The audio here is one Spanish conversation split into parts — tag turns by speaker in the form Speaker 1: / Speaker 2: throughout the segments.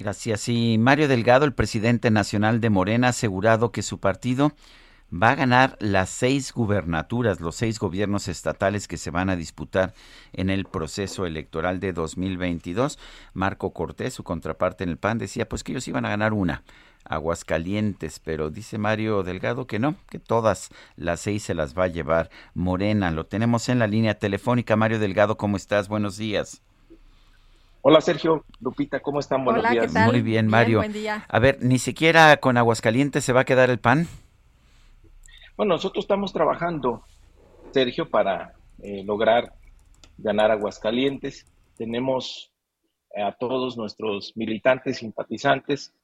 Speaker 1: Gracias. Y Mario Delgado, el presidente nacional de Morena, ha asegurado que su partido va a ganar las seis gubernaturas, los seis gobiernos estatales que se van a disputar en el proceso electoral de 2022. Marco Cortés, su contraparte en el PAN, decía pues que ellos iban a ganar una, Aguascalientes, pero dice Mario Delgado que no, que todas las seis se las va a llevar Morena. Lo tenemos en la línea telefónica. Mario Delgado, ¿cómo estás? Buenos días.
Speaker 2: Hola Sergio, Lupita, ¿cómo están? Buenos
Speaker 3: Hola, ¿qué
Speaker 2: días.
Speaker 3: tal?
Speaker 1: Muy bien, Mario.
Speaker 3: buen día.
Speaker 1: A ver, ni siquiera con Aguascalientes se va a quedar el PAN.
Speaker 2: Bueno, nosotros estamos trabajando, Sergio, para eh, lograr ganar Aguascalientes. Tenemos a todos nuestros militantes, simpatizantes,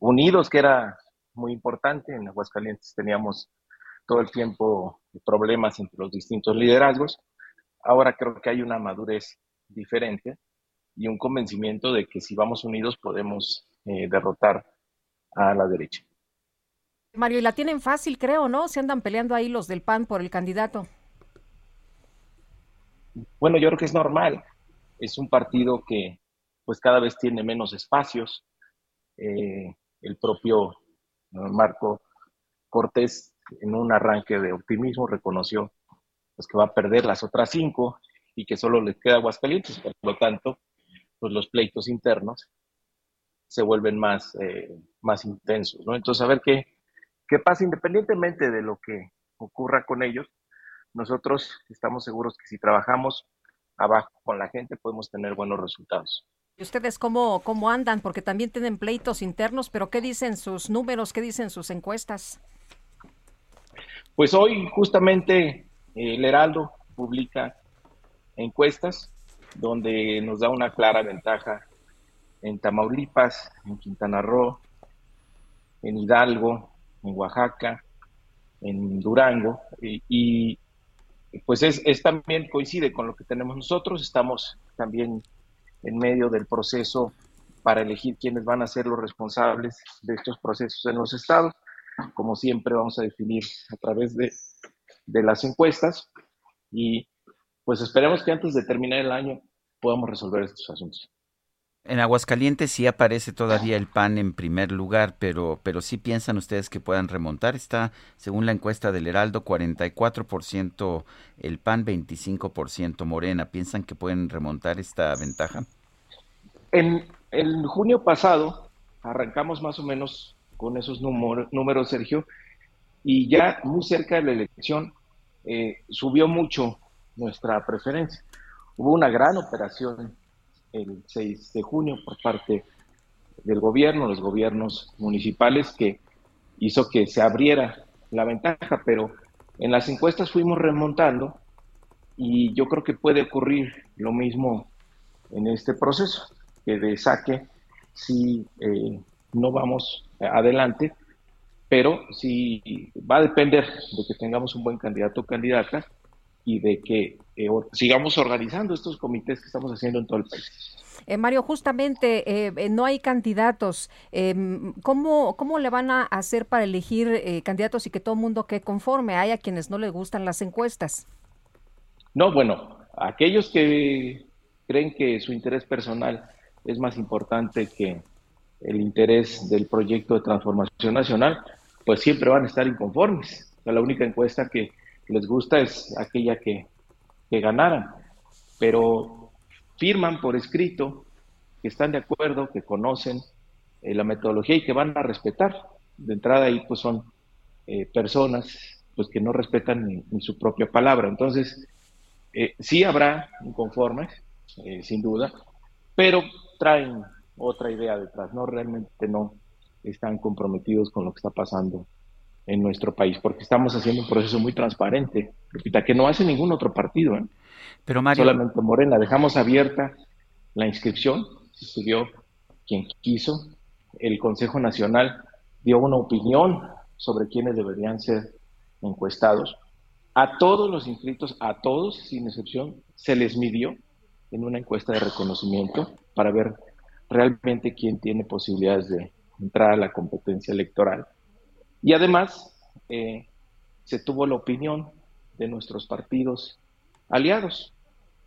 Speaker 2: unidos, que era muy importante. En Aguascalientes teníamos todo el tiempo problemas entre los distintos liderazgos. Ahora creo que hay una madurez diferente y un convencimiento de que si vamos unidos podemos eh, derrotar a la derecha.
Speaker 3: Mario, y la tienen fácil, creo, ¿no? Se andan peleando ahí los del PAN por el candidato.
Speaker 2: Bueno, yo creo que es normal. Es un partido que pues cada vez tiene menos espacios. Eh, el propio ¿no? Marco Cortés, en un arranque de optimismo, reconoció pues, que va a perder las otras cinco y que solo le queda Aguascalientes. Por lo tanto, pues los pleitos internos se vuelven más, eh, más intensos. ¿no? Entonces, a ver qué, qué pasa independientemente de lo que ocurra con ellos. Nosotros estamos seguros que si trabajamos abajo con la gente podemos tener buenos resultados.
Speaker 3: ¿Y ustedes cómo, cómo andan? Porque también tienen pleitos internos, pero ¿qué dicen sus números? ¿Qué dicen sus encuestas?
Speaker 2: Pues hoy justamente eh, el Heraldo publica encuestas donde nos da una clara ventaja en Tamaulipas, en Quintana Roo, en Hidalgo, en Oaxaca, en Durango, y, pues es, es, también coincide con lo que tenemos nosotros, estamos también en medio del proceso para elegir quiénes van a ser los responsables de estos procesos en los estados. Como siempre vamos a definir a través de, de las encuestas y pues esperemos que antes de terminar el año podamos resolver estos asuntos.
Speaker 1: En Aguascalientes sí aparece todavía el PAN en primer lugar, pero, pero sí piensan ustedes que puedan remontar. Está, según la encuesta del Heraldo, 44% el PAN, 25% Morena. ¿Piensan que pueden remontar esta ventaja?
Speaker 2: En junio pasado arrancamos más o menos con esos número, números, Sergio, y ya muy cerca de la elección eh, subió mucho nuestra preferencia. Hubo una gran operación el 6 de junio por parte del gobierno, los gobiernos municipales, que hizo que se abriera la ventaja, pero en las encuestas fuimos remontando y yo creo que puede ocurrir lo mismo en este proceso, que de saque si eh, no vamos adelante, pero sí va a depender de que tengamos un buen candidato o candidata y de que eh, sigamos organizando estos comités que estamos haciendo en todo el país.
Speaker 3: Eh, Mario, justamente eh, no hay candidatos. Eh, ¿cómo, ¿Cómo le van a hacer para elegir eh, candidatos y que todo el mundo quede conforme? Hay a quienes no les gustan las encuestas.
Speaker 2: No, bueno, aquellos que creen que su interés personal es más importante que el interés del proyecto de transformación nacional, pues siempre van a estar inconformes. O sea, la única encuesta que les gusta es aquella que, que ganaran. Pero firman por escrito que están de acuerdo, que conocen eh, la metodología y que van a respetar. De entrada ahí pues son eh, personas pues que no respetan ni, su propia palabra. Entonces, eh, sí habrá inconformes, sin duda, pero traen otra idea detrás, no realmente no están comprometidos con lo que está pasando en nuestro país, porque estamos haciendo un proceso muy transparente, Lupita, que no hace ningún otro partido. ¿eh?
Speaker 1: Pero Mario...
Speaker 2: Solamente Morena. Dejamos abierta la inscripción, se estudió quien quiso. El Consejo Nacional dio una opinión sobre quiénes deberían ser encuestados. A todos los inscritos, a todos sin excepción, se les midió en una encuesta de reconocimiento para ver realmente quién tiene posibilidades de entrar a la competencia electoral. Y además eh, se tuvo la opinión de nuestros partidos aliados.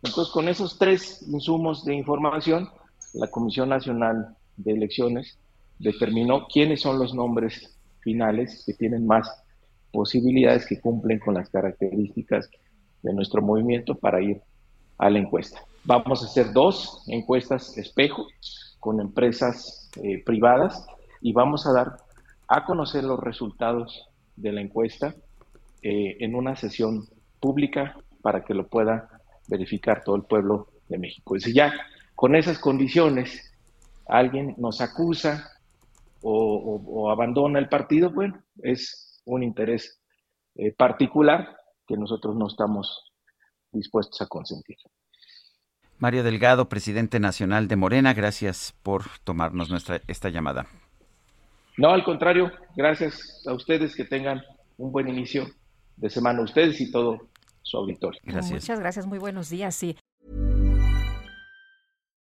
Speaker 2: Entonces, con esos tres insumos de información, la Comisión Nacional de Elecciones determinó quiénes son los nombres finales que tienen más posibilidades que cumplen con las características de nuestro movimiento para ir a la encuesta. Vamos a hacer dos encuestas espejo con empresas eh, privadas y vamos a dar a conocer los resultados de la encuesta eh, en una sesión pública para que lo pueda verificar todo el pueblo de México. Si ya con esas condiciones alguien nos acusa o, abandona el partido, bueno, es un interés eh, particular que nosotros no estamos dispuestos a consentir.
Speaker 1: Mario Delgado, presidente nacional de Morena, gracias por tomarnos nuestra esta llamada.
Speaker 2: No, al contrario, gracias a ustedes que tengan un buen inicio de semana, ustedes y todo su auditorio.
Speaker 3: Gracias. Muchas gracias, muy buenos días, sí.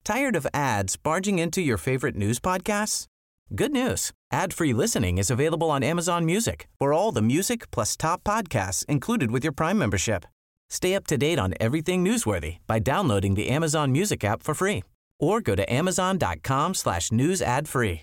Speaker 4: Tired of ads barging into your favorite news podcasts? Good news. Ad-free listening is available on Amazon Music. For all the music plus top podcasts included with your Prime membership. Stay up to date on everything newsworthy by downloading the Amazon Music app for free or go to amazon.com slash news ad free.